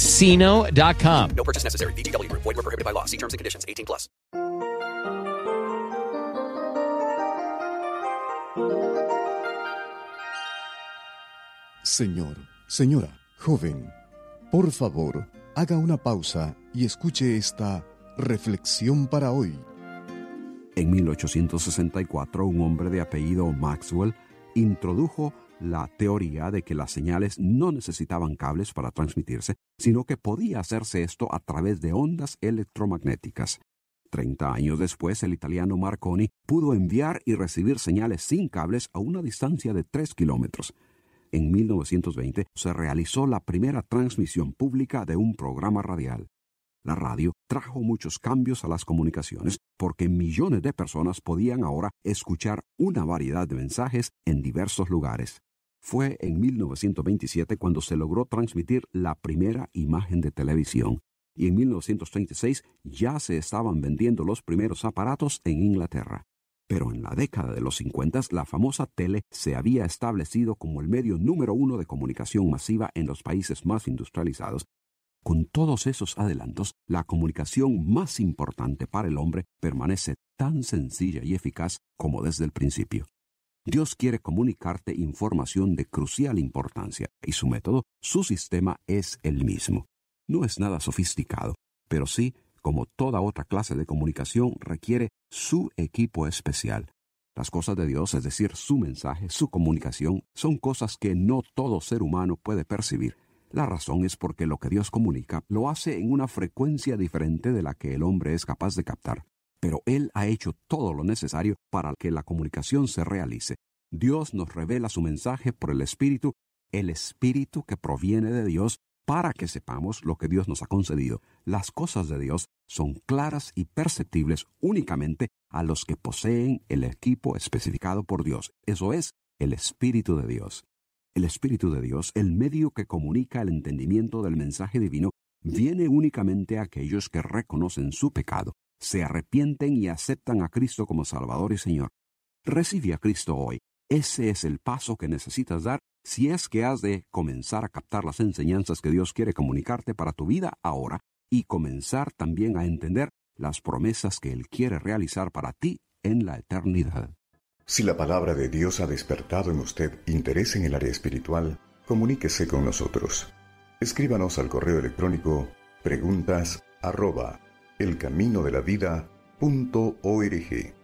ChumbaCasino.com. No purchase necessary. VGW. Void were prohibited by law. See terms and conditions. 18 plus. Señor, señora, joven, por favor, haga una pausa y escuche esta reflexión para hoy. En 1864, un hombre de apellido Maxwell introdujo la teoría de que las señales no necesitaban cables para transmitirse, sino que podía hacerse esto a través de ondas electromagnéticas. Treinta años después, el italiano Marconi pudo enviar y recibir señales sin cables a una distancia de tres kilómetros. En 1920 se realizó la primera transmisión pública de un programa radial. La radio trajo muchos cambios a las comunicaciones porque millones de personas podían ahora escuchar una variedad de mensajes en diversos lugares. Fue en 1927 cuando se logró transmitir la primera imagen de televisión y en 1936 ya se estaban vendiendo los primeros aparatos en Inglaterra. Pero en la década de los 50 la famosa tele se había establecido como el medio número uno de comunicación masiva en los países más industrializados con todos esos adelantos, la comunicación más importante para el hombre permanece tan sencilla y eficaz como desde el principio. Dios quiere comunicarte información de crucial importancia y su método, su sistema es el mismo. No es nada sofisticado, pero sí, como toda otra clase de comunicación, requiere su equipo especial. Las cosas de Dios, es decir, su mensaje, su comunicación, son cosas que no todo ser humano puede percibir la razón es porque lo que Dios comunica lo hace en una frecuencia diferente de la que el hombre es capaz de captar. Pero Él ha hecho todo lo necesario para que la comunicación se realice. Dios nos revela su mensaje por el Espíritu, el Espíritu que proviene de Dios, para que sepamos lo que Dios nos ha concedido. Las cosas de Dios son claras y perceptibles únicamente a los que poseen el equipo especificado por Dios. Eso es, el Espíritu de Dios. El Espíritu de Dios, el medio que comunica el entendimiento del mensaje divino, viene únicamente a aquellos que reconocen su pecado, se arrepienten y aceptan a Cristo como Salvador y Señor. Recibe a Cristo hoy. Ese es el paso que necesitas dar si es que has de comenzar a captar las enseñanzas que Dios quiere comunicarte para tu vida ahora y comenzar también a entender las promesas que Él quiere realizar para ti en la eternidad. Si la palabra de Dios ha despertado en usted interés en el área espiritual, comuníquese con nosotros. Escríbanos al correo electrónico preguntas arroba elcaminodelavida.org.